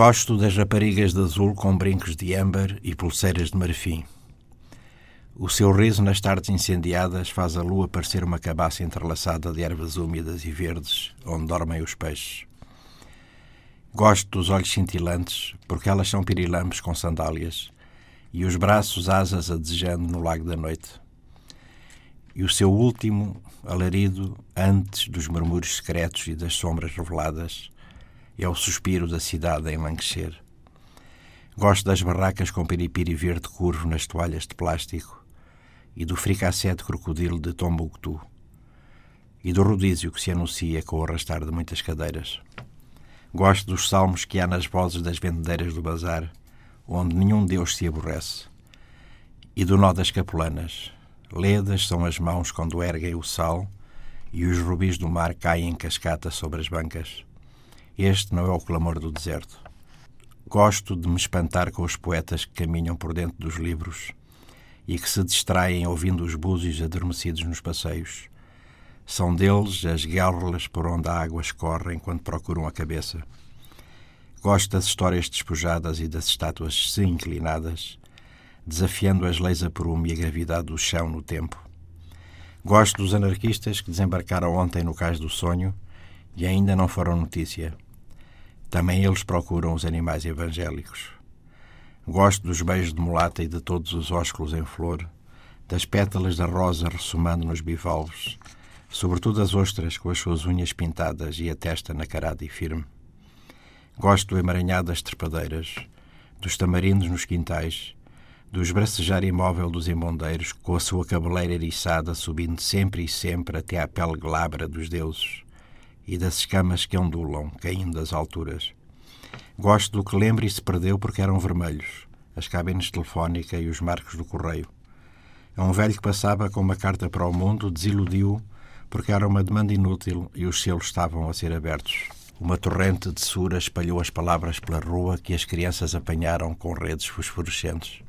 Gosto das raparigas de azul com brincos de âmbar e pulseiras de marfim. O seu riso nas tardes incendiadas faz a lua parecer uma cabaça entrelaçada de ervas úmidas e verdes onde dormem os peixes. Gosto dos olhos cintilantes porque elas são pirilampos com sandálias e os braços asas a desejando no lago da noite. E o seu último alarido antes dos murmúrios secretos e das sombras reveladas é o suspiro da cidade em languecer. Gosto das barracas com piripiri verde curvo nas toalhas de plástico e do fricassé de crocodilo de Tombuctu e do rodízio que se anuncia com o arrastar de muitas cadeiras. Gosto dos salmos que há nas vozes das vendedeiras do bazar, onde nenhum Deus se aborrece, e do nó das capulanas. Ledas são as mãos quando erguem o sal e os rubis do mar caem em cascata sobre as bancas. Este não é o clamor do deserto. Gosto de me espantar com os poetas que caminham por dentro dos livros e que se distraem ouvindo os búzios adormecidos nos passeios. São deles as guérrolas por onde a água escorre enquanto procuram a cabeça. Gosto das histórias despojadas e das estátuas se inclinadas, desafiando as leis a prumo e a gravidade do chão no tempo. Gosto dos anarquistas que desembarcaram ontem no cais do sonho e ainda não foram notícia. Também eles procuram os animais evangélicos. Gosto dos beijos de mulata e de todos os ósculos em flor, das pétalas da rosa ressumando nos bivalves, sobretudo as ostras com as suas unhas pintadas e a testa nacarada e firme. Gosto do emaranhado das trepadeiras, dos tamarindos nos quintais, do esbracejar imóvel dos embondeiros com a sua cabeleira eriçada subindo sempre e sempre até à pele glabra dos deuses e das escamas que ondulam, caindo das alturas. Gosto do que lembro e se perdeu porque eram vermelhos, as cabines telefónica e os marcos do correio. É um velho que passava com uma carta para o mundo, desiludiu porque era uma demanda inútil e os selos estavam a ser abertos. Uma torrente de sura espalhou as palavras pela rua que as crianças apanharam com redes fosforescentes.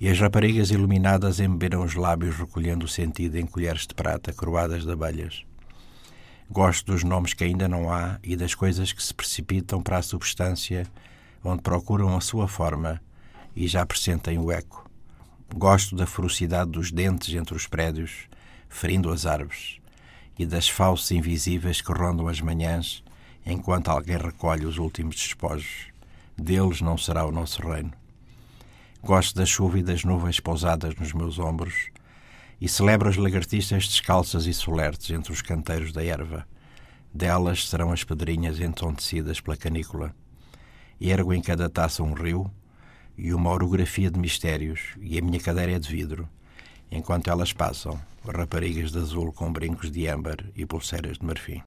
E as raparigas iluminadas embeberam os lábios recolhendo o sentido em colheres de prata coroadas de abelhas. Gosto dos nomes que ainda não há e das coisas que se precipitam para a substância, onde procuram a sua forma e já pressentem o eco. Gosto da ferocidade dos dentes entre os prédios, ferindo as árvores, e das falsas invisíveis que rondam as manhãs enquanto alguém recolhe os últimos despojos. Deles não será o nosso reino. Gosto da chuva e das nuvens pousadas nos meus ombros, e celebro as lagartixas descalças e solertes entre os canteiros da erva. Delas serão as pedrinhas entontecidas pela canícula. Ergo em cada taça um rio e uma orografia de mistérios, e a minha cadeira é de vidro, enquanto elas passam, raparigas de azul com brincos de âmbar e pulseiras de marfim.